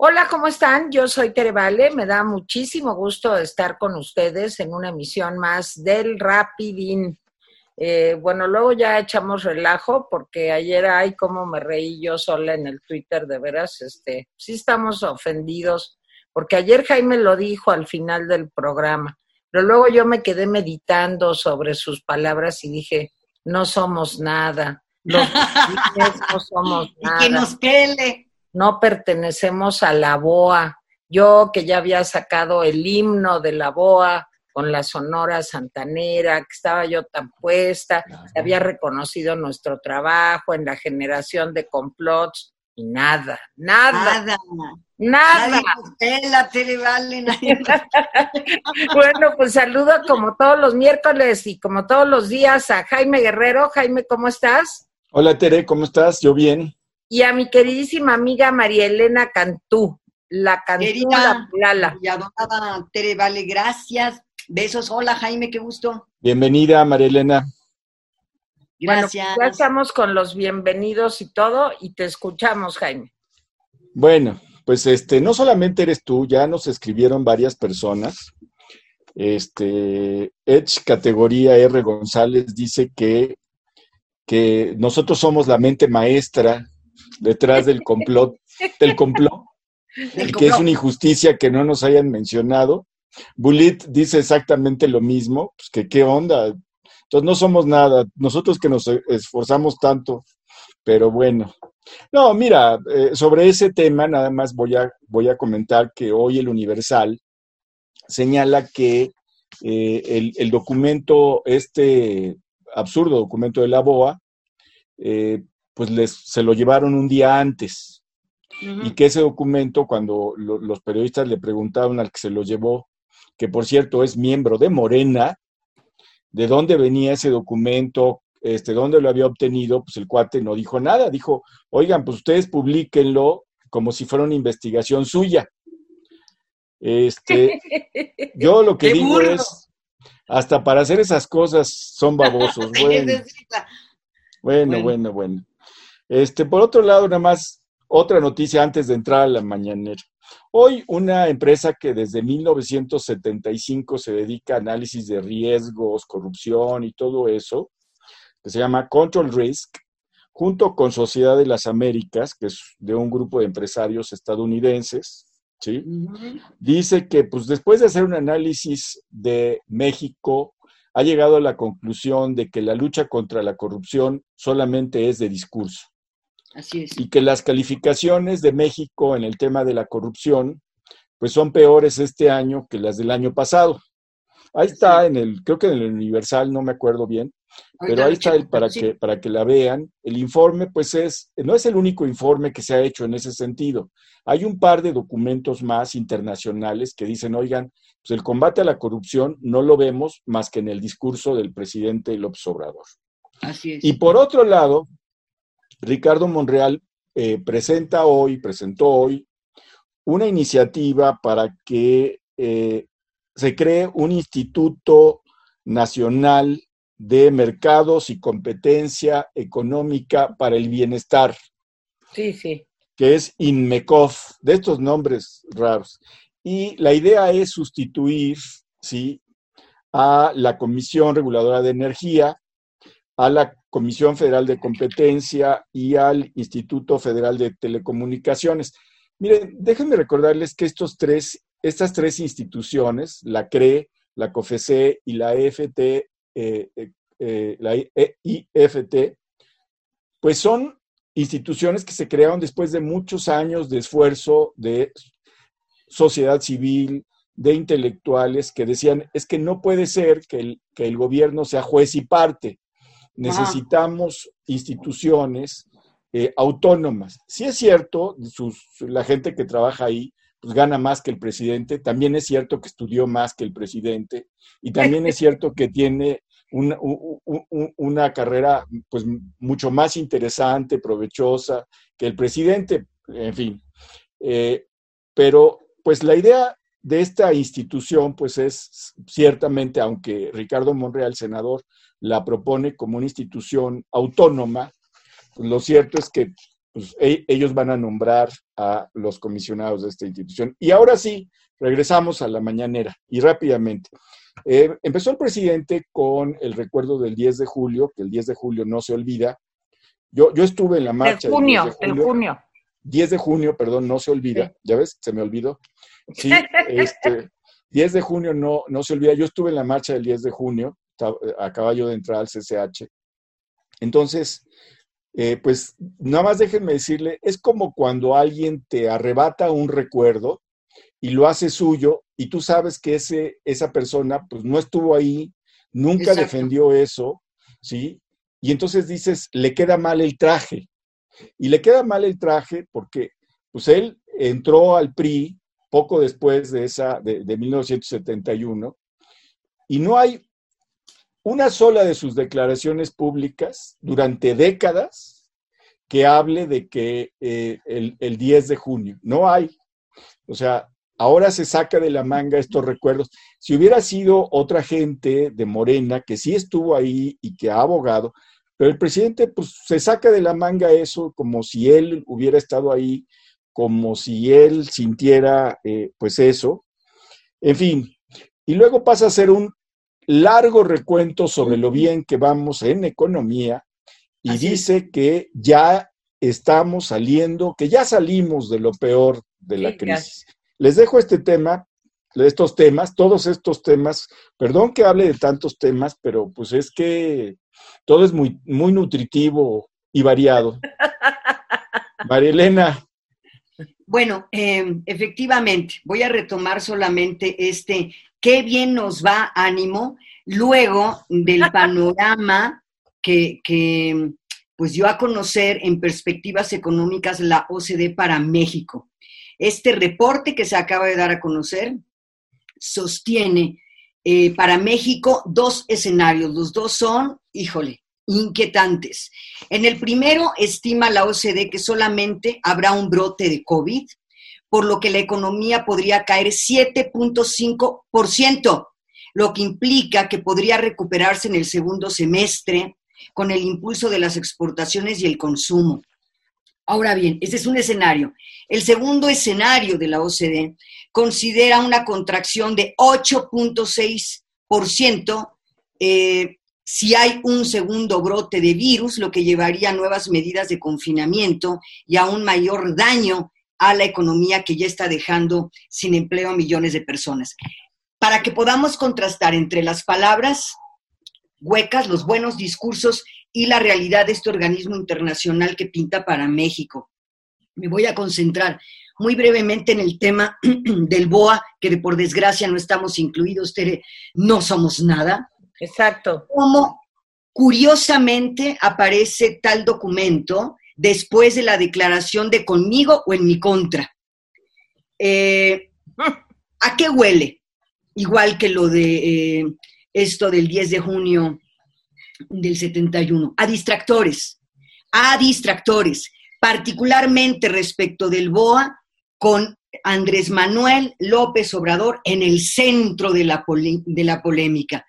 Hola, ¿cómo están? Yo soy Tere Vale. Me da muchísimo gusto estar con ustedes en una emisión más del Rapidín. Eh, bueno, luego ya echamos relajo porque ayer, ay, cómo me reí yo sola en el Twitter, de veras, este, sí estamos ofendidos, porque ayer Jaime lo dijo al final del programa, pero luego yo me quedé meditando sobre sus palabras y dije, no somos nada, los no somos nada. Y que nos quele no pertenecemos a la BOA. Yo que ya había sacado el himno de la BOA con la Sonora Santanera, que estaba yo tan puesta, había reconocido nuestro trabajo en la generación de complots y nada, nada. Nada. Nada. bueno, pues saludo como todos los miércoles y como todos los días a Jaime Guerrero. Jaime, ¿cómo estás? Hola Tere, ¿cómo estás? Yo bien y a mi queridísima amiga María Elena Cantú, la Cantú Querida, la Y adorada Tere, vale, gracias. Besos, hola Jaime, qué gusto. Bienvenida, María Elena. Gracias. Bueno, ya estamos con los bienvenidos y todo, y te escuchamos, Jaime. Bueno, pues este, no solamente eres tú, ya nos escribieron varias personas. Este, Edge categoría R González dice que, que nosotros somos la mente maestra detrás del complot, del complot, que es una injusticia que no nos hayan mencionado. Bulit dice exactamente lo mismo, pues que qué onda. Entonces no somos nada, nosotros que nos esforzamos tanto, pero bueno. No, mira, eh, sobre ese tema nada más voy a, voy a comentar que hoy el Universal señala que eh, el, el, documento, este absurdo documento de la BOA, eh, pues les, se lo llevaron un día antes. Y que ese documento, cuando los periodistas le preguntaron al que se lo llevó, que por cierto es miembro de Morena, de dónde venía ese documento, este, dónde lo había obtenido, pues el cuate no dijo nada, dijo, oigan, pues ustedes publiquenlo como si fuera una investigación suya. Este, yo lo que digo es, hasta para hacer esas cosas son babosos. bueno, bueno, bueno. Este, por otro lado, nada más otra noticia antes de entrar a la mañanera. Hoy una empresa que desde 1975 se dedica a análisis de riesgos, corrupción y todo eso, que se llama Control Risk, junto con Sociedad de las Américas, que es de un grupo de empresarios estadounidenses, ¿sí? Dice que pues después de hacer un análisis de México, ha llegado a la conclusión de que la lucha contra la corrupción solamente es de discurso. Y que las calificaciones de México en el tema de la corrupción, pues son peores este año que las del año pasado. Ahí está en el, creo que en el Universal, no me acuerdo bien, pero ahí está el, para, que, para que la vean. El informe, pues es, no es el único informe que se ha hecho en ese sentido. Hay un par de documentos más internacionales que dicen, oigan, pues el combate a la corrupción no lo vemos más que en el discurso del presidente López Obrador. Así es. Y por otro lado, Ricardo Monreal eh, presenta hoy, presentó hoy, una iniciativa para que eh, se cree un instituto nacional de mercados y competencia económica para el bienestar. Sí, sí. Que es INMECOF, de estos nombres raros. Y la idea es sustituir, ¿sí? a la Comisión Reguladora de Energía, a la Comisión Federal de Competencia y al Instituto Federal de Telecomunicaciones. Miren, déjenme recordarles que estos tres, estas tres instituciones, la CRE, la COFECE y la EFT, eh, eh, eh, la IFT, pues son instituciones que se crearon después de muchos años de esfuerzo de sociedad civil, de intelectuales que decían, es que no puede ser que el, que el gobierno sea juez y parte necesitamos instituciones eh, autónomas. Si es cierto, la gente que trabaja ahí pues, gana más que el presidente, también es cierto que estudió más que el presidente y también es cierto que tiene una, carrera pues, mucho más interesante, provechosa que el presidente, en fin. Eh, pero pues la idea de esta institución pues es ciertamente, aunque Ricardo Monreal, senador, la propone como una institución autónoma, pues lo cierto es que pues, e, ellos van a nombrar a los comisionados de esta institución. Y ahora sí, regresamos a la mañanera y rápidamente. Eh, empezó el presidente con el recuerdo del 10 de julio, que el 10 de julio no se olvida. Yo, yo estuve en la marcha. De junio, del 10 de junio. 10 de junio, perdón, no se olvida. ¿Ya ves? Se me olvidó. Sí, este, 10 de junio no, no se olvida. Yo estuve en la marcha del 10 de junio, a caballo de entrada al CCH. Entonces, eh, pues nada más déjenme decirle, es como cuando alguien te arrebata un recuerdo y lo hace suyo y tú sabes que ese, esa persona pues no estuvo ahí, nunca defendió eso, ¿sí? Y entonces dices, le queda mal el traje. Y le queda mal el traje porque pues él entró al PRI poco después de esa, de, de 1971, y no hay una sola de sus declaraciones públicas durante décadas que hable de que eh, el, el, 10 de junio. No hay. O sea, ahora se saca de la manga estos recuerdos. Si hubiera sido otra gente de Morena que sí estuvo ahí y que ha abogado, pero el presidente pues se saca de la manga eso como si él hubiera estado ahí, como si él sintiera eh, pues eso. En fin, y luego pasa a ser un largo recuento sobre lo bien que vamos en economía y dice que ya estamos saliendo, que ya salimos de lo peor de la crisis. Les dejo este tema, estos temas, todos estos temas. Perdón que hable de tantos temas, pero pues es que todo es muy, muy nutritivo y variado. María Elena. Bueno, em, efectivamente, voy a retomar solamente este, qué bien nos va ánimo luego del panorama que, que pues dio a conocer en perspectivas económicas la OCDE para México. Este reporte que se acaba de dar a conocer sostiene eh, para México dos escenarios. Los dos son, híjole, inquietantes. En el primero, estima la OCDE que solamente habrá un brote de COVID, por lo que la economía podría caer 7.5%, lo que implica que podría recuperarse en el segundo semestre con el impulso de las exportaciones y el consumo. Ahora bien, este es un escenario. El segundo escenario de la OCDE considera una contracción de 8.6% eh, si hay un segundo brote de virus, lo que llevaría a nuevas medidas de confinamiento y a un mayor daño a la economía que ya está dejando sin empleo a millones de personas. Para que podamos contrastar entre las palabras huecas, los buenos discursos y la realidad de este organismo internacional que pinta para México. Me voy a concentrar muy brevemente en el tema del BOA, que por desgracia no estamos incluidos, Tere, no somos nada. Exacto. Como curiosamente aparece tal documento después de la declaración de conmigo o en mi contra. Eh, ¿A qué huele? Igual que lo de eh, esto del 10 de junio del 71, a distractores, a distractores, particularmente respecto del BOA, con Andrés Manuel López Obrador en el centro de la, de la polémica,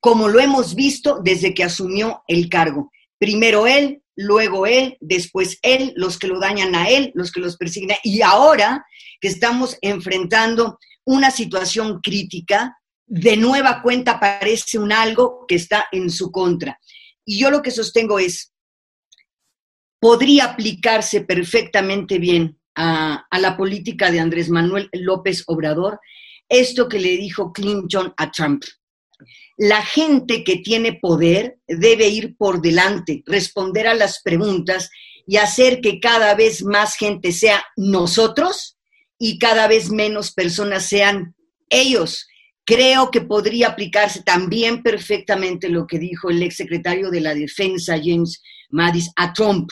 como lo hemos visto desde que asumió el cargo. Primero él, luego él, después él, los que lo dañan a él, los que los persiguen. Y ahora que estamos enfrentando una situación crítica, de nueva cuenta aparece un algo que está en su contra. Y yo lo que sostengo es, podría aplicarse perfectamente bien a, a, la política de Andrés Manuel López Obrador esto que le dijo Clinton a Trump. La gente que tiene poder debe ir por delante, responder a las preguntas y hacer que cada vez más gente sea nosotros y cada vez menos personas sean ellos Creo que podría aplicarse también perfectamente lo que dijo el exsecretario de la Defensa, James Mattis, a Trump.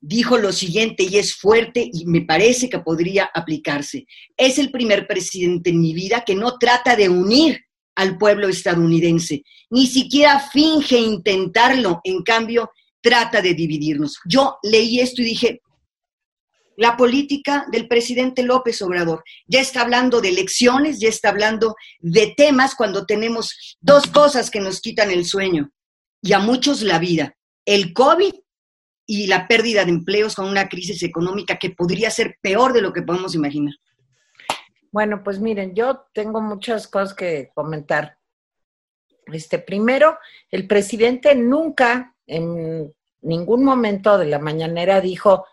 Dijo lo siguiente y es fuerte y me parece que podría aplicarse. Es el primer presidente en mi vida que no trata de unir al pueblo estadounidense, ni siquiera finge intentarlo, en cambio trata de dividirnos. Yo leí esto y dije, la política del presidente López Obrador. Ya está hablando de elecciones, ya está hablando de temas cuando tenemos dos cosas que nos quitan el sueño y a muchos la vida, el COVID y la pérdida de empleos con una crisis económica que podría ser peor de lo que podemos imaginar. Bueno, pues miren, yo tengo muchas cosas que comentar. Este, primero, el presidente nunca en ningún momento de la mañanera dijo,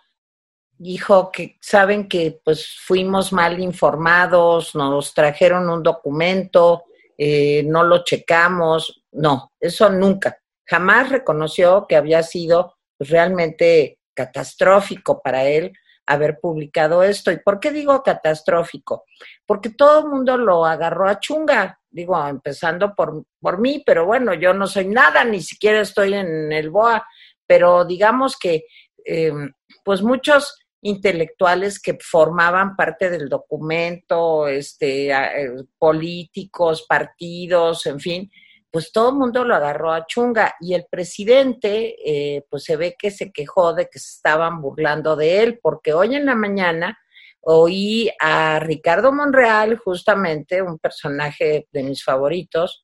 dijo que saben que pues fuimos mal informados, nos trajeron un documento, eh, no lo checamos, no, eso nunca. Jamás reconoció que había sido pues, realmente catastrófico para él haber publicado esto. ¿Y por qué digo catastrófico? Porque todo el mundo lo agarró a chunga, digo, empezando por, por mí, pero bueno, yo no soy nada, ni siquiera estoy en el BOA, pero digamos que em, pues muchos intelectuales que formaban parte del documento, este, eh, políticos, partidos, en fin, pues todo el mundo lo agarró a chunga y el presidente, eh, pues se ve que se quejó de que se estaban burlando de él, porque hoy en la mañana oí a Ricardo Monreal, justamente un personaje de mis favoritos,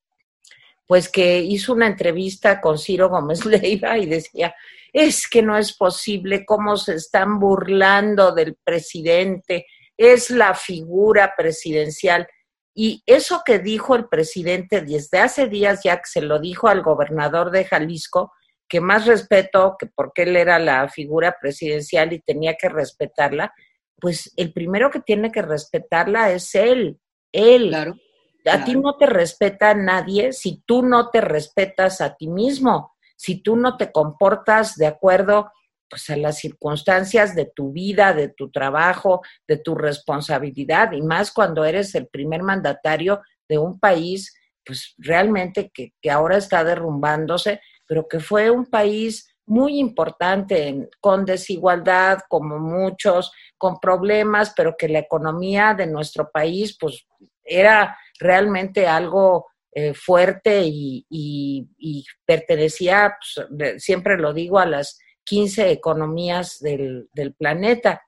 pues que hizo una entrevista con Ciro Gómez Leiva y decía, es que no es posible cómo se están burlando del presidente, es la figura presidencial. Y eso que dijo el presidente desde hace días ya que se lo dijo al gobernador de Jalisco, que más respeto, que porque él era la figura presidencial y tenía que respetarla, pues el primero que tiene que respetarla es él, él. Claro, A ti no te respeta nadie si tú no te respetas a ti mismo si tú no te comportas de acuerdo pues a las circunstancias de tu vida, de tu trabajo, de tu responsabilidad, y más cuando eres el primer mandatario de un país, pues realmente que, ahora está derrumbándose, pero que fue un país muy importante, con desigualdad, como muchos, con problemas, pero que la economía de nuestro país, pues era realmente algo eh, fuerte y, pertenecía, pues, siempre lo digo, a las 15 economías del, planeta.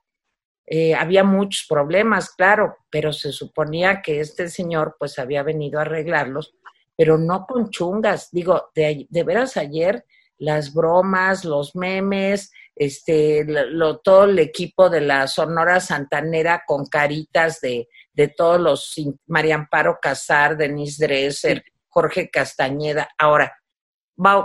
Eh, había muchos problemas, claro, pero se suponía que este señor pues había venido a arreglarlos, pero no con chungas. Digo, de, de veras ayer las bromas, los memes, este, lo, todo el equipo de la Sonora Santanera con caritas de, de todos los, María Amparo Casar, Denise Dresser, Jorge Castañeda. Ahora,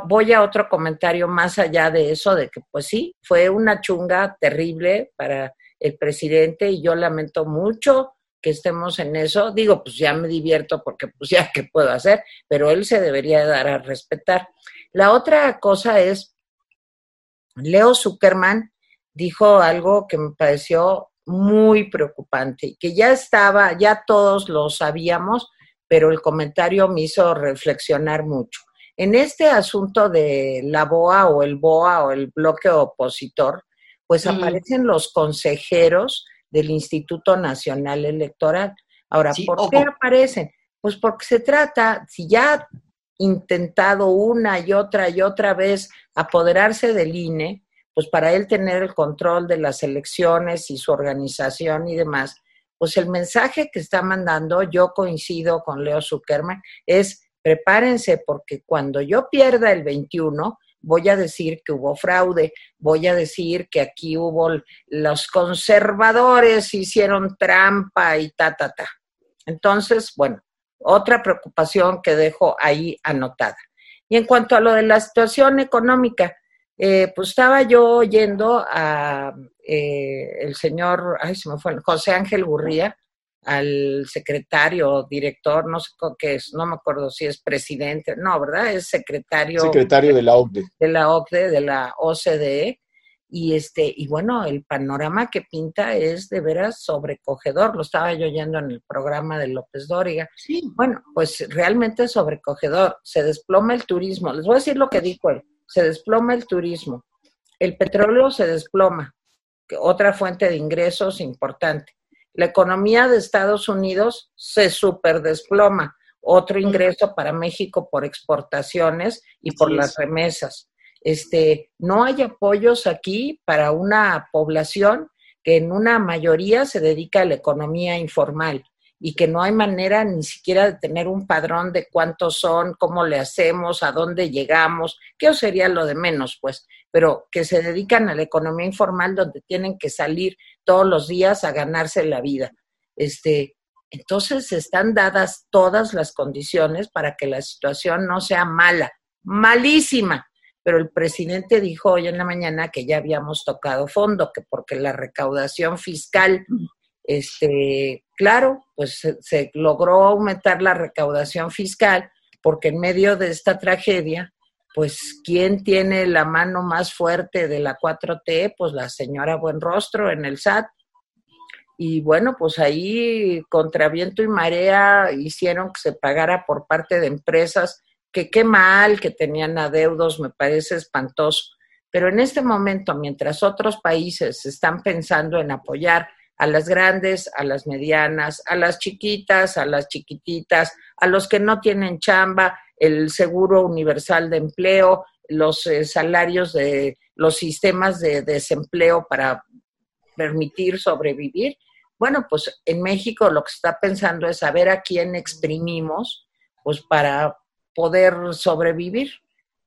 voy a otro comentario más allá de eso, de que pues sí, fue una chunga terrible para el presidente y yo lamento mucho que estemos en eso. Digo, pues ya me divierto porque pues ya qué puedo hacer, pero él se debería dar a respetar. La otra cosa es, Leo Zuckerman dijo algo que me pareció muy preocupante, que ya estaba, ya todos lo sabíamos, pero el comentario me hizo reflexionar mucho. En este asunto de la BOA o el BOA o el bloque opositor, pues aparecen los consejeros del Instituto Nacional Electoral. Ahora, ¿por qué aparecen? Pues porque se trata, si ya intentado una y otra y otra vez apoderarse del INE, pues para él tener el control de las elecciones y su organización y demás, pues el mensaje que está mandando, yo coincido con Leo Zuckerman, es prepárense porque cuando yo pierda el 21, voy a decir que hubo fraude, voy a decir que aquí hubo los conservadores hicieron trampa y ta, ta, ta. Entonces, bueno, otra preocupación que dejo ahí anotada. Y en cuanto a lo de la situación económica, eh, pues estaba yo oyendo a eh, el señor, ay, se me fue, José Ángel Gurría, al secretario, director, no sé qué es, no me acuerdo si es presidente, no, ¿verdad? Es secretario. Secretario de la OCDE. De la OCDE, de la OCDE. Y este, y bueno, el panorama que pinta es de veras sobrecogedor. Lo estaba yo oyendo en el programa de López Dóriga. Sí. Bueno, pues realmente sobrecogedor. Se desploma el turismo. Les voy a decir lo que dijo él se desploma el turismo, el petróleo se desploma, otra fuente de ingresos importante. La economía de Estados Unidos se superdesploma, otro ingreso para México por exportaciones y por las remesas. Este, no hay apoyos aquí para una población que en una mayoría se dedica a la economía informal y que no hay manera ni siquiera de tener un padrón de cuántos son, cómo le hacemos, a dónde llegamos, que sería lo de menos, pues, pero que se dedican a la economía informal donde tienen que salir todos los días a ganarse la vida. Este, entonces están dadas todas las condiciones para que la situación no sea mala, malísima. Pero el presidente dijo hoy en la mañana que ya habíamos tocado fondo, que porque la recaudación fiscal este, claro, pues se, logró aumentar la recaudación fiscal porque en medio de esta tragedia, pues ¿quién tiene la mano más fuerte de la 4T? Pues la señora Buenrostro en el SAT. Y bueno, pues ahí contra viento y marea hicieron que se pagara por parte de empresas que qué mal que tenían adeudos, me parece espantoso. Pero en este momento, mientras otros países están pensando en apoyar a las grandes, a las medianas, a las chiquitas, a las chiquititas, a los que no tienen chamba, el seguro universal de empleo, los eh, salarios de los sistemas de desempleo para permitir sobrevivir. Bueno, pues en México lo que está pensando es saber a quién exprimimos, pues para poder sobrevivir.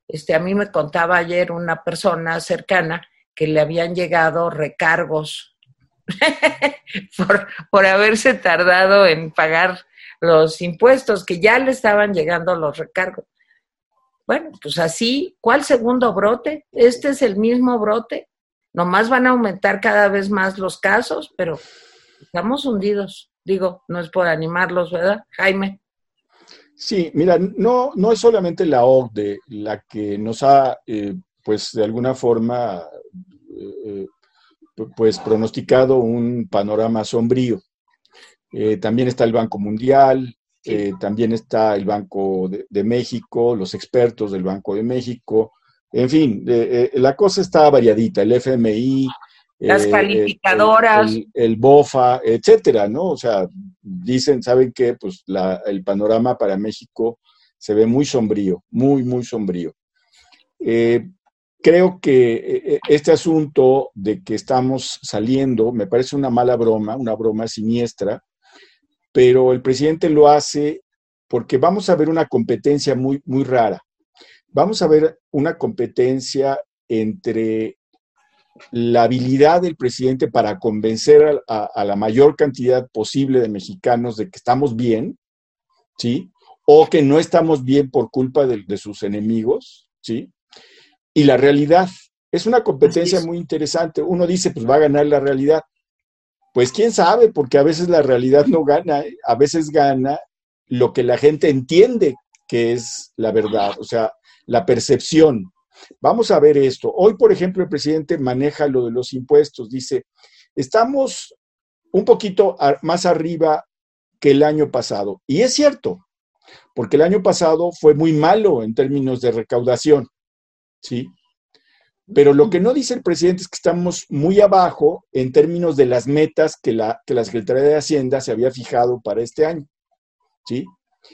Este, a mí me contaba ayer una persona cercana que le habían llegado recargos por, por haberse tardado en pagar los impuestos, que ya le estaban llegando los recargos. Bueno, pues así, ¿cuál segundo brote? Este es el mismo brote. Nomás van a aumentar cada vez más los casos, pero estamos hundidos. Digo, no es por animarlos, ¿verdad, Jaime? Sí, mira, no, no es solamente la OCDE la que nos ha, eh, pues de alguna forma, eh, eh, pues pronosticado un panorama sombrío. Eh, también está el Banco Mundial, eh, también está el Banco de, México, los expertos del Banco de México, en fin, eh, la cosa está variadita, el FMI, las calificadoras, el, BOFA, etcétera, ¿no? O sea, dicen, ¿saben qué? Pues el panorama para México se ve muy sombrío, muy, muy sombrío creo que eh, eh, este asunto de que estamos saliendo me parece una mala broma, una broma siniestra, pero el presidente lo hace porque vamos a ver una competencia muy, muy rara. Vamos a ver una competencia entre la habilidad del presidente para convencer a, la mayor cantidad posible de mexicanos de que estamos bien, ¿sí? O que no estamos bien por culpa de, de sus enemigos, ¿sí? Y la realidad. Es una competencia muy interesante. Uno dice, pues va a ganar la realidad. Pues quién sabe, porque a veces la realidad no gana, ¿eh? a veces gana lo que la gente entiende que es la verdad, o sea, la percepción. Vamos a ver esto. Hoy, por ejemplo, el presidente maneja lo de los impuestos. Dice, estamos un poquito más arriba que el año pasado. Y es cierto, porque el año pasado fue muy malo en términos de recaudación. ¿Sí? Pero lo que no dice el presidente es que estamos muy abajo en términos de las metas que la, que la Secretaría de Hacienda se había fijado para este año, ¿sí?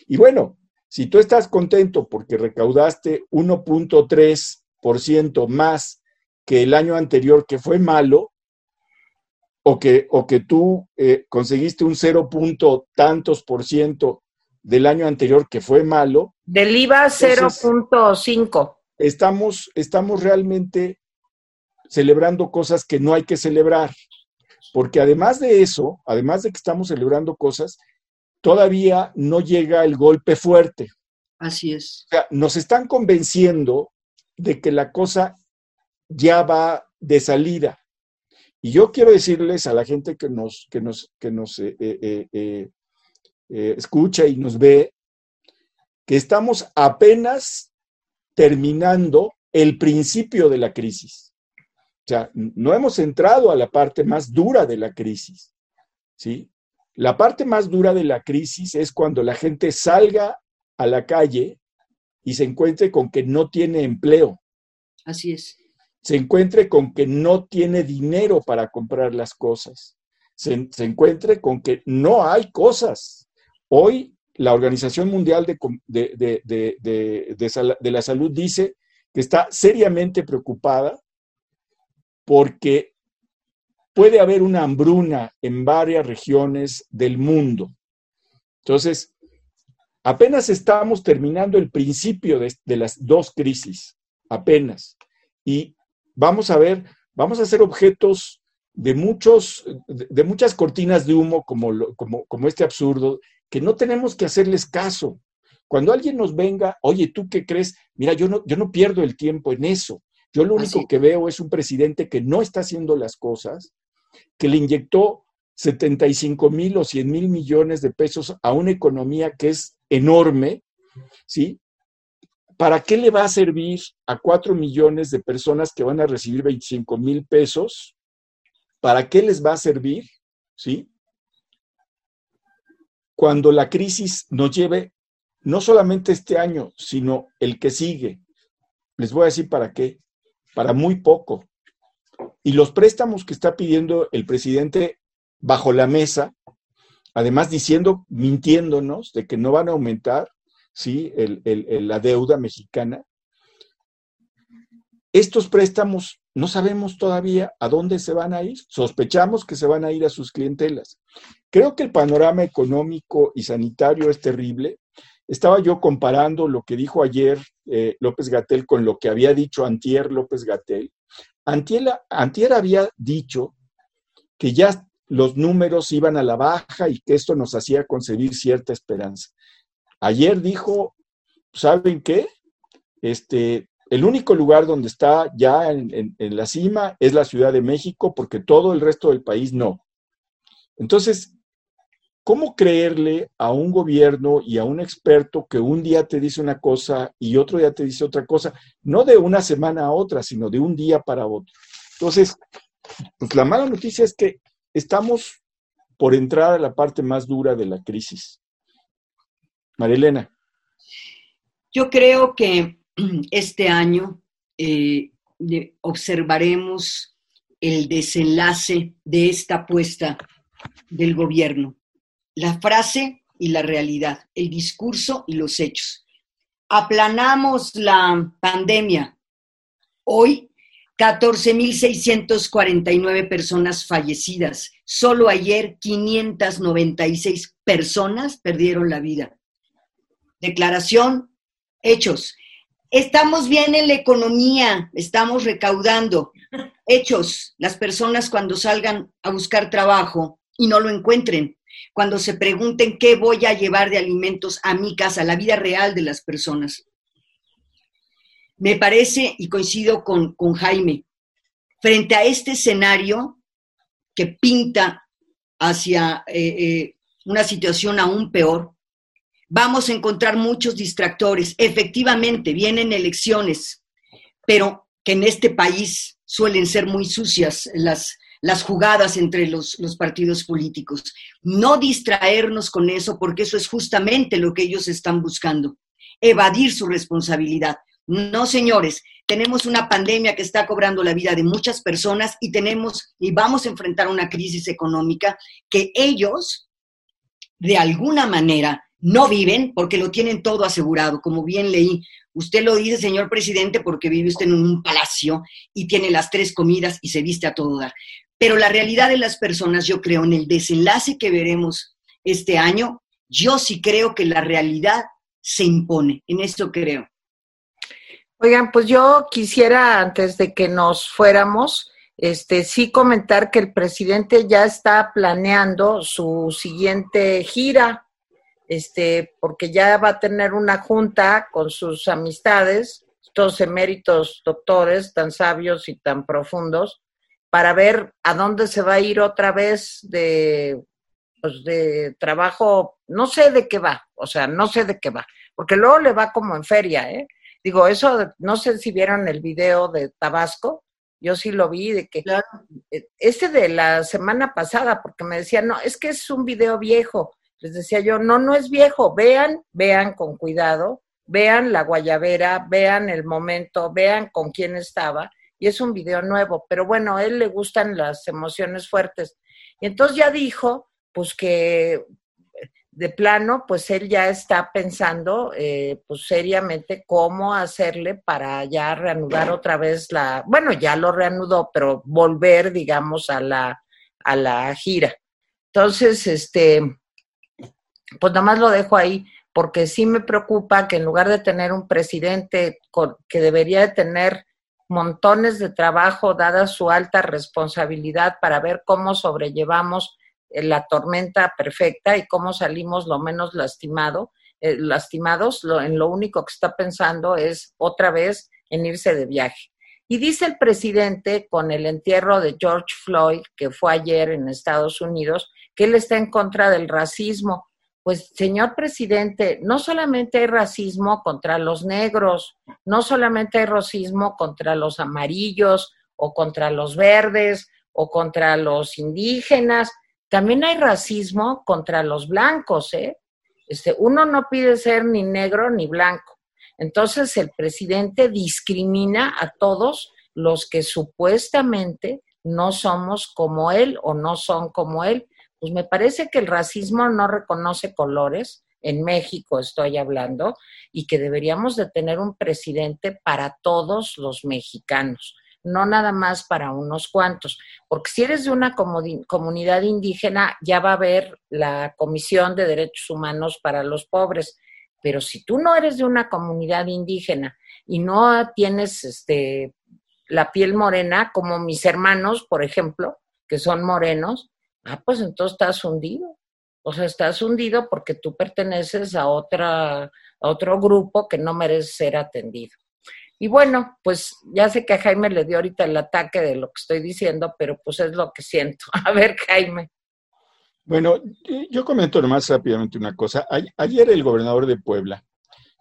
Y bueno, si tú estás contento porque recaudaste 1.3% más que el año anterior que fue malo, o que, o que tú eh, conseguiste un 0. tantos por ciento del año anterior que fue malo. Del IVA 0.5 estamos, estamos realmente celebrando cosas que no hay que celebrar. Porque además de eso, además de que estamos celebrando cosas, todavía no llega el golpe fuerte. Así es. O sea, nos están convenciendo de que la cosa ya va de salida. Y yo quiero decirles a la gente que nos, que nos, que nos eh, eh, eh, escucha y nos ve, que estamos apenas terminando el principio de la crisis. O sea, no hemos entrado a la parte más dura de la crisis. ¿sí? La parte más dura de la crisis es cuando la gente salga a la calle y se encuentre con que no tiene empleo. Así es. Se encuentre con que no tiene dinero para comprar las cosas. Se, se encuentre con que no hay cosas. Hoy la Organización Mundial de, la Salud dice que está seriamente preocupada porque puede haber una hambruna en varias regiones del mundo. Entonces, apenas estamos terminando el principio de, de las dos crisis, apenas. Y vamos a ver, vamos a ser objetos de, muchos, de, muchas cortinas de humo como, como, como este absurdo, que no tenemos que hacerles caso. Cuando alguien nos venga, oye, ¿tú qué crees? Mira, yo no, yo no pierdo el tiempo en eso. Yo lo único que veo es un presidente que no está haciendo las cosas, que le inyectó 75 mil o 100 mil millones de pesos a una economía que es enorme, ¿sí? ¿Para qué le va a servir a 4 millones de personas que van a recibir 25 mil pesos ¿para qué les va a servir? ¿Sí? Cuando la crisis nos lleve no solamente este año, sino el que sigue. Les voy a decir para qué. Para muy poco. Y los préstamos que está pidiendo el presidente bajo la mesa, además diciendo, mintiéndonos de que no van a aumentar ¿sí? la deuda mexicana, estos préstamos no sabemos todavía a dónde se van a ir. Sospechamos que se van a ir a sus clientelas. Creo que el panorama económico y sanitario es terrible. Estaba yo comparando lo que dijo ayer eh, López Gatel con lo que había dicho Antier López Gatel. Antier, Antier había dicho que ya los números iban a la baja y que esto nos hacía concebir cierta esperanza. Ayer dijo, ¿saben qué? Este, el único lugar donde está ya en, la cima es la Ciudad de México, porque todo el resto del país no. Entonces, ¿cómo creerle a un gobierno y a un experto que un día te dice una cosa y otro día te dice otra cosa? No de una semana a otra, sino de un día para otro. Entonces, pues la mala noticia es que estamos por entrar a la parte más dura de la crisis. Marilena. Yo creo que este año eh, observaremos el desenlace de esta apuesta del gobierno. La frase y la realidad, el discurso y los hechos. Aplanamos la pandemia. Hoy, 14.649 personas fallecidas. Solo ayer, 596 personas perdieron la vida. Declaración, hechos. Estamos bien en la economía, estamos recaudando. Hechos, las personas cuando salgan a buscar trabajo y no lo encuentren, cuando se pregunten qué voy a llevar de alimentos a mi casa, la vida real de las personas. Me parece, y coincido con, con Jaime, frente a este escenario que pinta hacia eh, eh, una situación aún peor, vamos a encontrar muchos distractores. Efectivamente, vienen elecciones, pero que en este país suelen ser muy sucias las, las jugadas entre los, los, partidos políticos. No distraernos con eso, porque eso es justamente lo que ellos están buscando, evadir su responsabilidad. No, señores, tenemos una pandemia que está cobrando la vida de muchas personas y tenemos y vamos a enfrentar una crisis económica que ellos, de alguna manera, no viven porque lo tienen todo asegurado, como bien leí. Usted lo dice, señor presidente, porque vive usted en un palacio y tiene las tres comidas y se viste a todo dar. Pero la realidad de las personas, yo creo, en el desenlace que veremos este año, yo sí creo que la realidad se impone. En esto creo. Oigan, pues yo quisiera, antes de que nos fuéramos, este, sí comentar que el presidente ya está planeando su siguiente gira este, porque ya va a tener una junta con sus amistades, estos eméritos doctores tan sabios y tan profundos, para ver a dónde se va a ir otra vez de, pues de trabajo, no sé de qué va, o sea, no sé de qué va, porque luego le va como en feria, ¿eh? Digo, eso, no sé si vieron el video de Tabasco, yo sí lo vi, de que claro. este de la semana pasada, porque me decían, no, es que es un video viejo, les decía yo, no, no es viejo, vean, vean con cuidado, vean la guayabera, vean el momento, vean con quién estaba, y es un video nuevo, pero bueno, a él le gustan las emociones fuertes. Y entonces ya dijo, pues que de plano, pues él ya está pensando, eh, pues seriamente, cómo hacerle para ya reanudar otra vez la, bueno, ya lo reanudó, pero volver, digamos, a la, a la gira. Entonces, este, pues nada más lo dejo ahí, porque sí me preocupa que en lugar de tener un presidente que debería de tener montones de trabajo, dada su alta responsabilidad para ver cómo sobrellevamos eh, la tormenta perfecta y cómo salimos lo menos lastimado, eh, lastimados, lo, en lo único que está pensando es otra vez en irse de viaje. Y dice el presidente con el entierro de George Floyd, que fue ayer en Estados Unidos, que él está en contra del racismo. Pues, señor presidente, no solamente hay racismo contra los negros, no solamente hay racismo contra los amarillos o contra los verdes o contra los indígenas, también hay racismo contra los blancos, ¿eh? Este, uno no pide ser ni negro ni blanco. Entonces el presidente discrimina a todos los que supuestamente no somos como él o no son como él. Pues me parece que el racismo no reconoce colores, en México estoy hablando, y que deberíamos de tener un presidente para todos los mexicanos, no nada más para unos cuantos, porque si eres de una comunidad indígena ya va a haber la Comisión de Derechos Humanos para los Pobres, pero si tú no eres de una comunidad indígena y no tienes este la piel morena, como mis hermanos, por ejemplo, que son morenos, ah, pues entonces estás hundido. O sea, estás hundido porque tú perteneces a, otra, a otro grupo que no merece ser atendido. Y bueno, pues ya sé que a Jaime le dio ahorita el ataque de lo que estoy diciendo, pero pues es lo que siento. A ver, Jaime. Bueno, yo comento nomás rápidamente una cosa. Ayer el gobernador de Puebla,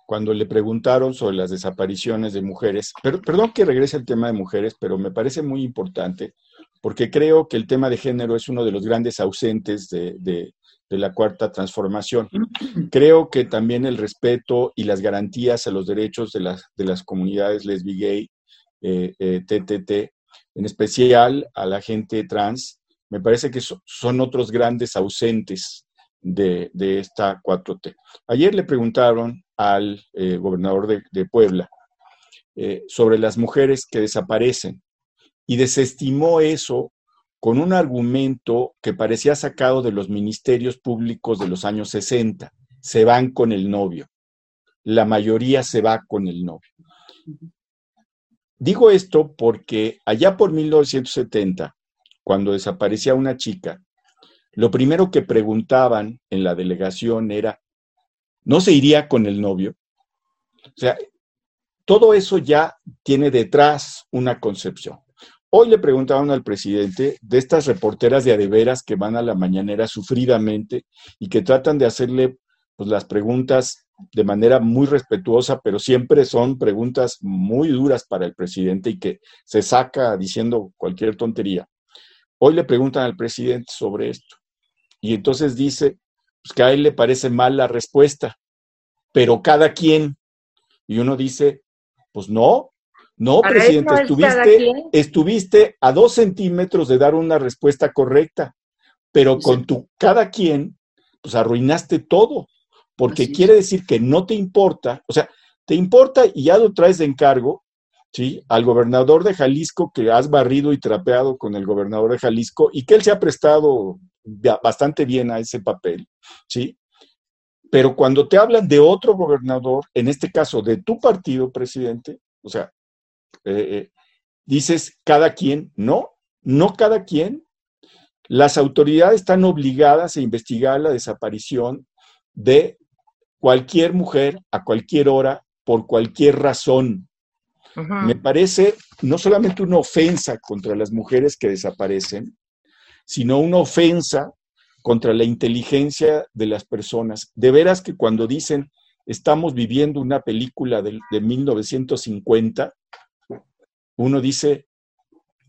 cuando le preguntaron sobre las desapariciones de mujeres, pero, perdón que regrese al tema de mujeres, pero me parece muy importante porque creo que el tema de género es uno de los grandes ausentes de, la cuarta transformación. Creo que también el respeto y las garantías a los derechos de las, de las comunidades lesbi gay, TTT, eh, eh, en especial a la gente trans, me parece que son otros grandes ausentes de, esta 4T. Ayer le preguntaron al eh, gobernador de, Puebla sobre las mujeres que desaparecen y desestimó eso con un argumento que parecía sacado de los ministerios públicos de los años 60. Se van con el novio. La mayoría se va con el novio. Digo esto porque allá por 1970, cuando desaparecía una chica, lo primero que preguntaban en la delegación era, ¿no se iría con el novio? O sea, todo eso ya tiene detrás una concepción. Hoy le preguntaban al presidente de estas reporteras de adeveras que van a la mañanera sufridamente y que tratan de hacerle pues, las preguntas de manera muy respetuosa, pero siempre son preguntas muy duras para el presidente y que se saca diciendo cualquier tontería. Hoy le preguntan al presidente sobre esto y entonces dice pues, que a él le parece mal la respuesta, pero cada quien. Y uno dice, pues no, no, presidente, estuviste, estuviste a dos centímetros de dar una respuesta correcta, pero con tu cada quien, pues arruinaste todo, porque quiere decir que no te importa, o sea, te importa y ya lo traes de encargo, ¿sí? Al gobernador de Jalisco que has barrido y trapeado con el gobernador de Jalisco y que él se ha prestado bastante bien a ese papel, ¿sí? Pero cuando te hablan de otro gobernador, en este caso de tu partido, presidente, o sea, eh, eh, dices cada quien, no, no cada quien. Las autoridades están obligadas a investigar la desaparición de cualquier mujer a cualquier hora por cualquier razón. Me parece no solamente una ofensa contra las mujeres que desaparecen, sino una ofensa contra la inteligencia de las personas. De veras que cuando dicen estamos viviendo una película de, de 1950, uno dice,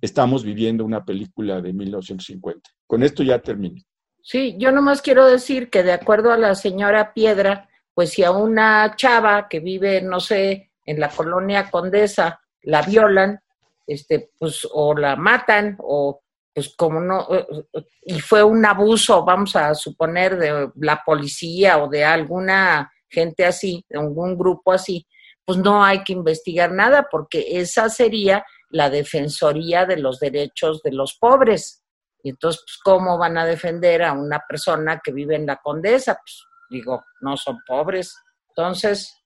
estamos viviendo una película de 1950. Con esto ya termino. Sí, yo nomás quiero decir que de acuerdo a la señora Piedra, pues si a una chava que vive, no sé, en la colonia Condesa, la violan, este, pues o la matan o pues como no, eh, eh, y fue un abuso, vamos a suponer, de la policía o de alguna gente así, de algún grupo así, pues no hay que investigar nada porque esa sería la defensoría de los derechos de los pobres. Y entonces, pues, ¿cómo van a defender a una persona que vive en la condesa? Pues digo, no son pobres. Entonces,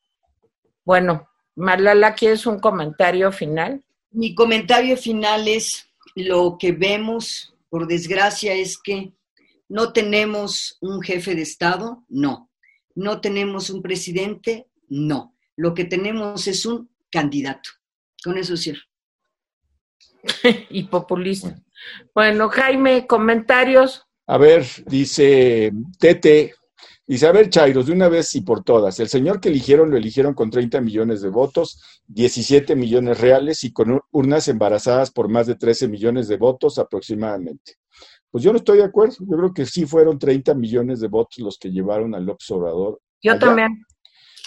bueno, Malala, ¿quieres un comentario final? Mi comentario final es lo que vemos, por desgracia, es que no tenemos un jefe de Estado, no. No tenemos un presidente, no. Lo que tenemos es un candidato. Con eso cierro. y populista. Bueno, Jaime, comentarios. A ver, dice Tete, dice, a ver, Chairos, de una vez y por todas, el señor que eligieron lo eligieron con 30 millones de votos, 17 millones reales y con urnas embarazadas por más de 13 millones de votos aproximadamente. Pues yo no estoy de acuerdo, yo creo que sí fueron 30 millones de votos los que llevaron al López Obrador. Yo también.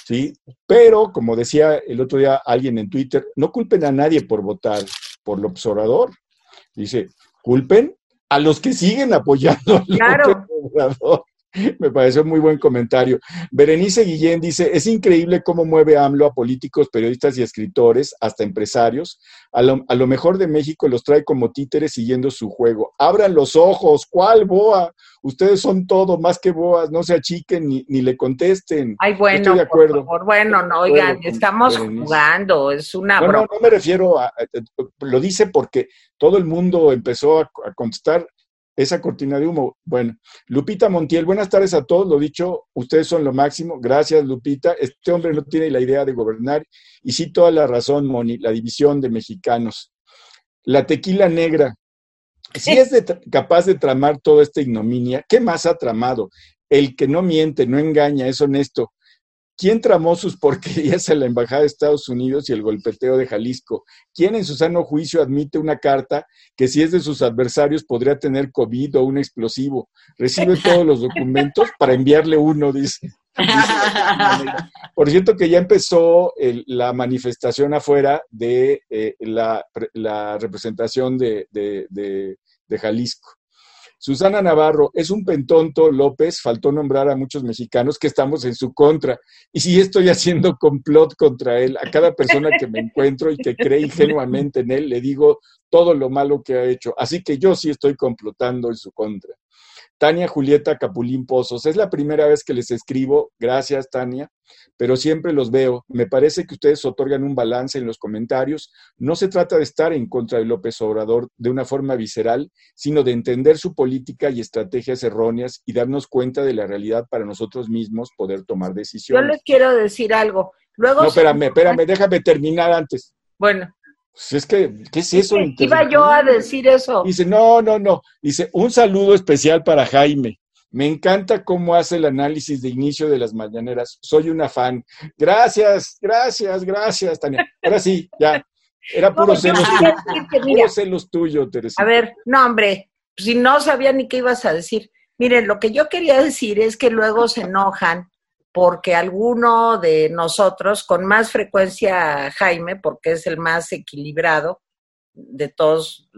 Sí, pero como decía el otro día alguien en Twitter, no culpen a nadie por votar por el observador. Dice, culpen a los que siguen apoyando al claro. observador. Me pareció muy buen comentario. Berenice Guillén dice, es increíble cómo mueve AMLO a políticos, periodistas y escritores, hasta empresarios. A lo, a lo, mejor de México los trae como títeres siguiendo su juego. Abran los ojos, ¿cuál boa? Ustedes son todo, más que boas, no se achiquen ni, ni le contesten. Ay, bueno, Estoy de acuerdo. por favor, bueno, no, oigan, estamos Berenice. jugando, es una no, broma. No, no me refiero a, a, lo dice porque todo el mundo empezó a, a contestar esa cortina de humo. Bueno, Lupita Montiel, buenas tardes a todos. Lo dicho, ustedes son lo máximo. Gracias, Lupita. Este hombre no tiene la idea de gobernar. Y sí, toda la razón, Moni, la división de mexicanos. La tequila negra. Si es capaz de tramar toda esta ignominia, ¿qué más ha tramado? El que no miente, no engaña, es honesto. ¿Quién tramó sus porquerías en la Embajada de Estados Unidos y el golpeteo de Jalisco? ¿Quién en su sano juicio admite una carta que si es de sus adversarios podría tener COVID o un explosivo? Recibe todos los documentos para enviarle uno, dice. Por cierto que ya empezó el, la manifestación afuera de eh, la, la, representación de, de, de, de Jalisco. Susana Navarro, es un pentonto López, faltó nombrar a muchos mexicanos que estamos en su contra. Y si estoy haciendo complot contra él, a cada persona que me encuentro y que cree ingenuamente en él, le digo todo lo malo que ha hecho. Así que yo sí estoy complotando en su contra. Tania Julieta Capulín Pozos, es la primera vez que les escribo, gracias Tania, pero siempre los veo. Me parece que ustedes otorgan un balance en los comentarios. No se trata de estar en contra de López Obrador de una forma visceral, sino de entender su política y estrategias erróneas y darnos cuenta de la realidad para nosotros mismos poder tomar decisiones. Yo les quiero decir algo. Luego no, espérame, espérame, déjame terminar antes. Bueno. Pues es que, ¿qué es eso? Iba yo a decir eso. Dice, no, no, no. Dice, un saludo especial para Jaime. Me encanta cómo hace el análisis de inicio de las mañaneras. Soy una fan. Gracias, gracias, gracias, Tania. Ahora sí, ya. Era puro no, celos tuyo. Puro celos tuyo, Teresa. A ver, no, hombre, si no sabía ni qué ibas a decir. Miren, lo que yo quería decir es que luego se enojan porque alguno de nosotros, con más frecuencia Jaime, porque es el más equilibrado de todos,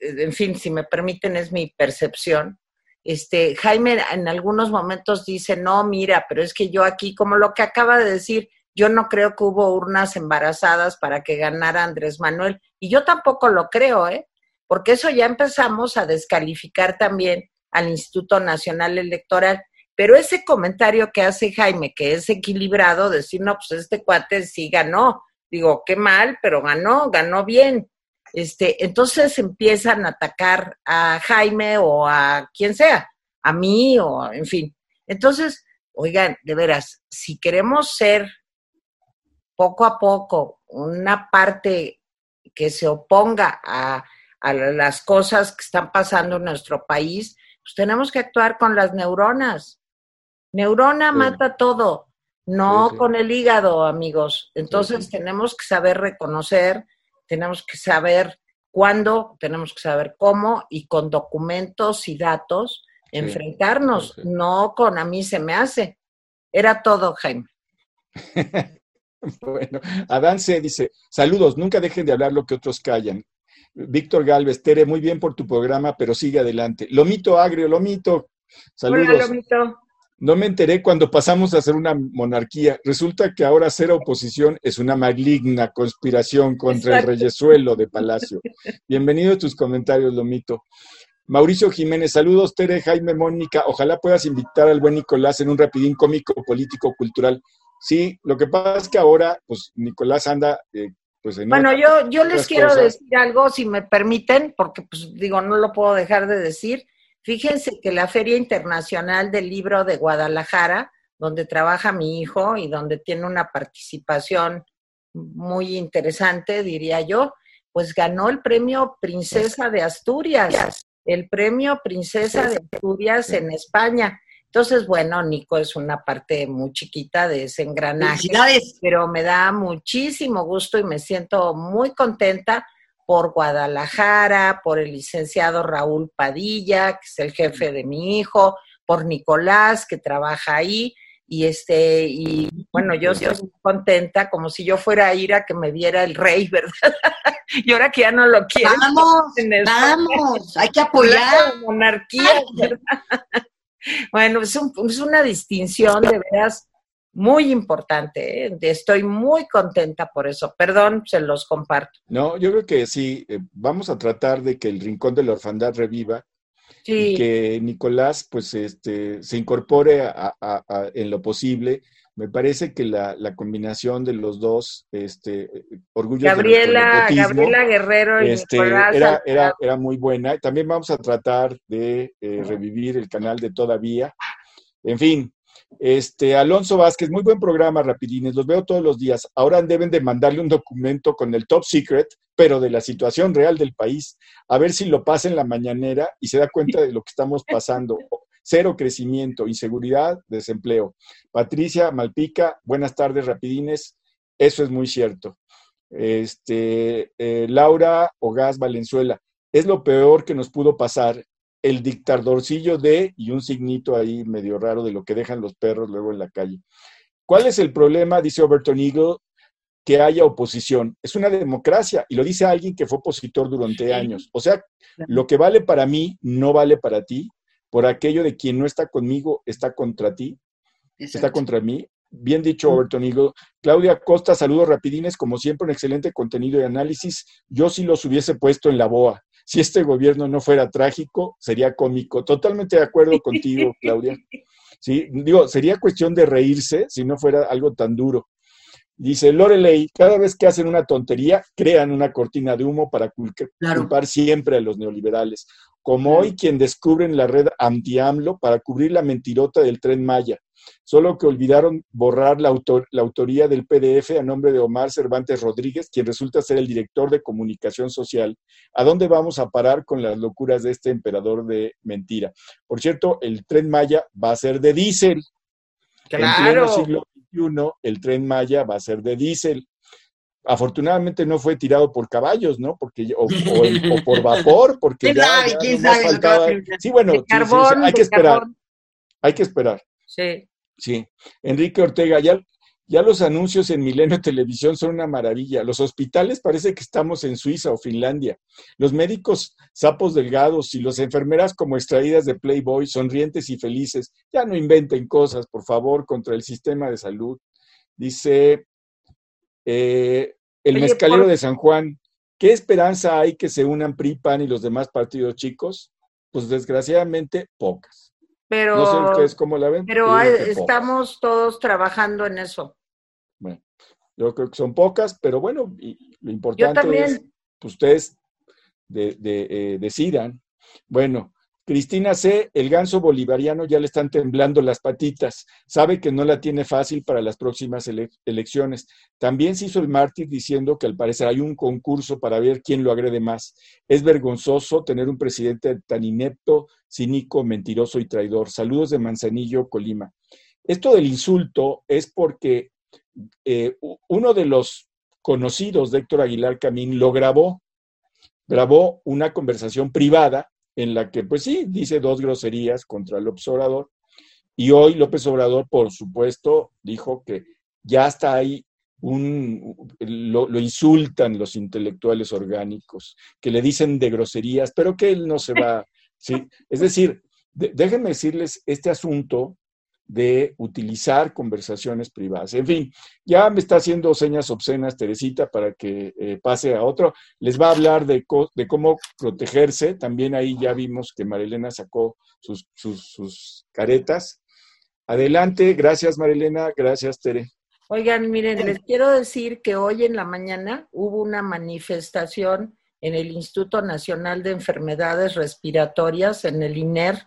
en fin, si me permiten, es mi percepción. Este, Jaime en algunos momentos dice, no, mira, pero es que yo aquí, como lo que acaba de decir, yo no creo que hubo urnas embarazadas para que ganara Andrés Manuel. Y yo tampoco lo creo, ¿eh? Porque eso ya empezamos a descalificar también al Instituto Nacional Electoral. Pero ese comentario que hace Jaime, que es equilibrado, decir, no, pues este cuate sí ganó. Digo, qué mal, pero ganó, ganó bien. Este, entonces empiezan a atacar a Jaime o a quien sea, a mí o en fin. Entonces, oigan, de veras, si queremos ser poco a poco una parte que se oponga a, a las cosas que están pasando en nuestro país, pues tenemos que actuar con las neuronas. Neurona sí. mata todo, no sí, sí. con el hígado, amigos. Entonces tenemos que saber reconocer, tenemos que saber cuándo, tenemos que saber cómo y con documentos y datos enfrentarnos, no con a mí se me hace. Era todo, Jaime. bueno, Adán C. dice, saludos, nunca dejen de hablar lo que otros callan. Víctor Galvez, Tere, muy bien por tu programa, pero sigue adelante. Lomito Agrio, Lomito. Saludos. Hola, Lomito. No me enteré cuando pasamos a ser una monarquía. Resulta que ahora ser oposición es una maligna conspiración contra Exacto. el reyesuelo de Palacio. Bienvenido a tus comentarios, Lomito. Mauricio Jiménez, saludos, Tere, Jaime, Mónica. Ojalá puedas invitar al buen Nicolás en un rapidín cómico, político, cultural. Sí, lo que pasa es que ahora, pues Nicolás anda, eh, pues en Bueno, yo, yo les quiero decir algo, si me permiten, porque pues digo, no lo puedo dejar de decir. Fíjense que la Feria Internacional del Libro de Guadalajara, donde trabaja mi hijo y donde tiene una participación muy interesante, diría yo, pues ganó el premio Princesa de Asturias, el premio Princesa de Asturias en España. Entonces, bueno, Nico es una parte muy chiquita de ese engranaje, pero me da muchísimo gusto y me siento muy contenta por Guadalajara, por el licenciado Raúl Padilla, que es el jefe de mi hijo, por Nicolás, que trabaja ahí, y este, y bueno, yo estoy muy contenta, como si yo fuera a ir a que me viera el rey, ¿verdad? y ahora que ya no lo quiero. Vamos, vamos, hay que apoyar. La monarquía, ¿verdad? Bueno, es, una distinción de veras muy importante. ¿eh? Estoy muy contenta por eso. Perdón, se los comparto. No, yo creo que sí. Eh, vamos a tratar de que el rincón de la orfandad reviva. Y que Nicolás, pues, este, se incorpore en lo posible me parece que la, combinación de los dos, este, orgullo Gabriela, Gabriela Guerrero y este, era, era, era, muy buena. También vamos a tratar de eh, revivir el canal de Todavía. En fin, este, Alonso Vázquez, muy buen programa, Rapidines, los veo todos los días. Ahora deben de mandarle un documento con el top secret, pero de la situación real del país, a ver si lo pasa en la mañanera y se da cuenta de lo que estamos pasando cero crecimiento, inseguridad, desempleo. Patricia Malpica, buenas tardes, rapidines. Eso es muy cierto. Este, eh, Laura Ogaz Valenzuela, es lo peor que nos pudo pasar el dictadorcillo de, y un signito ahí medio raro de lo que dejan los perros luego en la calle. ¿Cuál es el problema, dice Overton Eagle, que haya oposición? Es una democracia, y lo dice alguien que fue opositor durante años. O sea, lo que vale para mí no vale para ti, por aquello de quien no está conmigo está contra ti, está contra mí. Bien dicho, Overton Eagle. Claudia Costa, saludos rapidines, como siempre, un excelente contenido de análisis. Yo sí los hubiese puesto en la boa. Si este gobierno no fuera trágico, sería cómico. Totalmente de acuerdo contigo, Claudia. Sí, digo, sería cuestión de reírse si no fuera algo tan duro. Dice Lorelei, cada vez que hacen una tontería, crean una cortina de humo para culpar siempre a los neoliberales. Como hoy quien descubren la red anti-AMLO para cubrir la mentirota del tren Maya. Solo que olvidaron borrar la, la autoría del PDF a nombre de Omar Cervantes Rodríguez, quien resulta ser el director de comunicación social. ¿A dónde vamos a parar con las locuras de este emperador de mentira? Por cierto, el tren Maya va a ser de diésel. Claro el tren Maya va a ser de diésel. Afortunadamente no fue tirado por caballos, ¿no? Porque, o, por vapor, porque ya, faltaba... Sí, bueno, hay que esperar. Hay que esperar. Sí. Sí. Enrique Ortega, ya, ya los anuncios en Milenio Televisión son una maravilla. Los hospitales parece que estamos en Suiza o Finlandia. Los médicos sapos delgados y las enfermeras como extraídas de Playboy, sonrientes y felices. Ya no inventen cosas, por favor, contra el sistema de salud. Dice eh, el mezcalero de San Juan. ¿Qué esperanza hay que se unan PRI, PAN y los demás partidos chicos? Pues desgraciadamente pocas. Pero, no sé ustedes cómo la ven. Pero estamos todos trabajando en eso. Bueno, yo creo que son pocas, pero bueno, lo importante es que ustedes eh, decidan. Bueno, Cristina C., el ganso bolivariano ya le están temblando las patitas. Sabe que no la tiene fácil para las próximas elecciones. También se hizo el mártir diciendo que al parecer hay un concurso para ver quién lo agrede más. Es vergonzoso tener un presidente tan inepto, cínico, mentiroso y traidor. Saludos de Manzanillo, Colima. Esto del insulto es porque eh, uno de los conocidos de Héctor Aguilar Camín lo grabó, grabó una conversación privada en la que, pues sí, dice dos groserías contra López Obrador. Y hoy López Obrador, por supuesto, dijo que ya está ahí un, lo, insultan los intelectuales orgánicos, que le dicen de groserías, pero que él no se va. ¿sí? Es decir, déjenme decirles, este asunto de utilizar conversaciones privadas. En fin, ya me está haciendo señas obscenas Teresita para que eh, pase a otro. Les va a hablar de, de, cómo protegerse. También ahí ya vimos que Marilena sacó sus, sus caretas. Adelante, gracias Marilena, gracias Tere. Oigan, miren, les quiero decir que hoy en la mañana hubo una manifestación en el Instituto Nacional de Enfermedades Respiratorias, en el INER,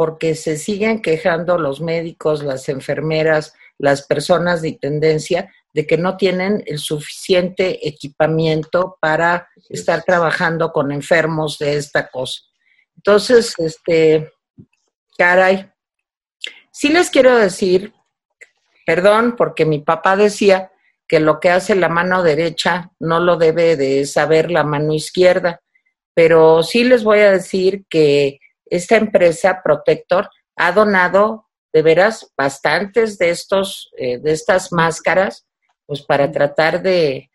porque se siguen quejando los médicos, las enfermeras, las personas de tendencia de que no tienen el suficiente equipamiento para estar trabajando con enfermos de esta cosa. Entonces, este, caray, sí les quiero decir, perdón, porque mi papá decía que lo que hace la mano derecha no lo debe de saber la mano izquierda, pero sí les voy a decir que esta empresa Protector ha donado de veras bastantes de estos, eh, de estas máscaras, pues para tratar de,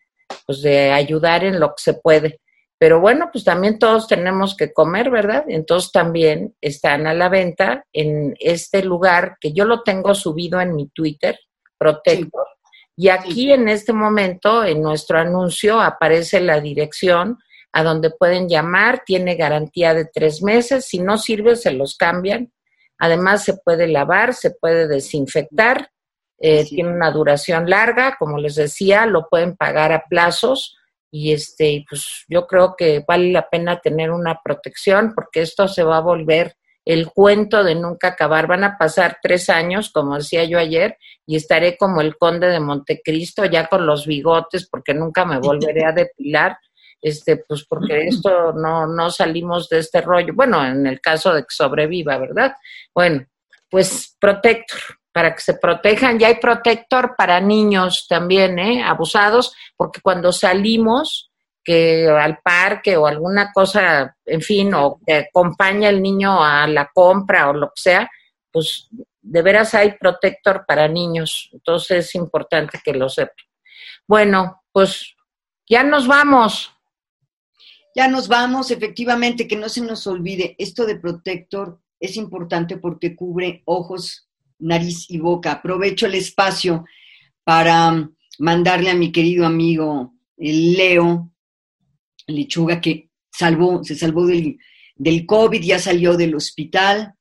pues de ayudar en lo que se puede. Pero bueno, pues también todos tenemos que comer, ¿verdad? Entonces también están a la venta en este lugar que yo lo tengo subido en mi Twitter, Protector. Y aquí en este momento, en nuestro anuncio, aparece la dirección a donde pueden llamar, tiene garantía de tres meses, si no sirve se los cambian, además se puede lavar, se puede desinfectar, eh, tiene una duración larga, como les decía, lo pueden pagar a plazos y este, pues yo creo que vale la pena tener una protección porque esto se va a volver el cuento de nunca acabar. Van a pasar tres años, como decía yo ayer, y estaré como el conde de Montecristo, ya con los bigotes, porque nunca me volveré a depilar este, pues porque esto no, no salimos de este rollo. Bueno, en el caso de que sobreviva, ¿verdad? Bueno, pues protector, para que se protejan. Ya hay protector para niños también, ¿eh? Abusados, porque cuando salimos, que al parque o alguna cosa, en fin, o que acompaña el niño a la compra o lo que sea, pues de veras hay protector para niños. Entonces es importante que lo sepan. Bueno, pues ya nos vamos. Ya nos vamos, efectivamente, que no se nos olvide, esto de Protector es importante porque cubre ojos, nariz y boca. Aprovecho el espacio para mandarle a mi querido amigo Leo Lechuga, que salvó, se salvó del, del COVID, ya salió del hospital.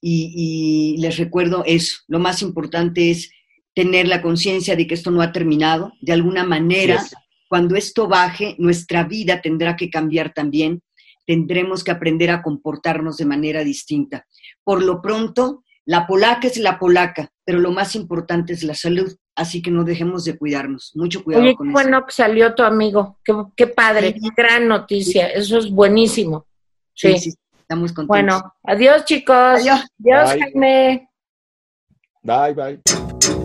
Y, les recuerdo eso, lo más importante es tener la conciencia de que esto no ha terminado. De alguna manera, cuando esto baje, nuestra vida tendrá que cambiar también. Tendremos que aprender a comportarnos de manera distinta. Por lo pronto, la polaca es la polaca, pero lo más importante es la salud. Así que no dejemos de cuidarnos. Mucho cuidado Oye, con qué bueno que salió tu amigo. Qué, padre, gran noticia. Eso es buenísimo. Sí. sí. estamos contentos. Bueno, adiós chicos. Adiós. Adiós, Jaime. Bye, bye.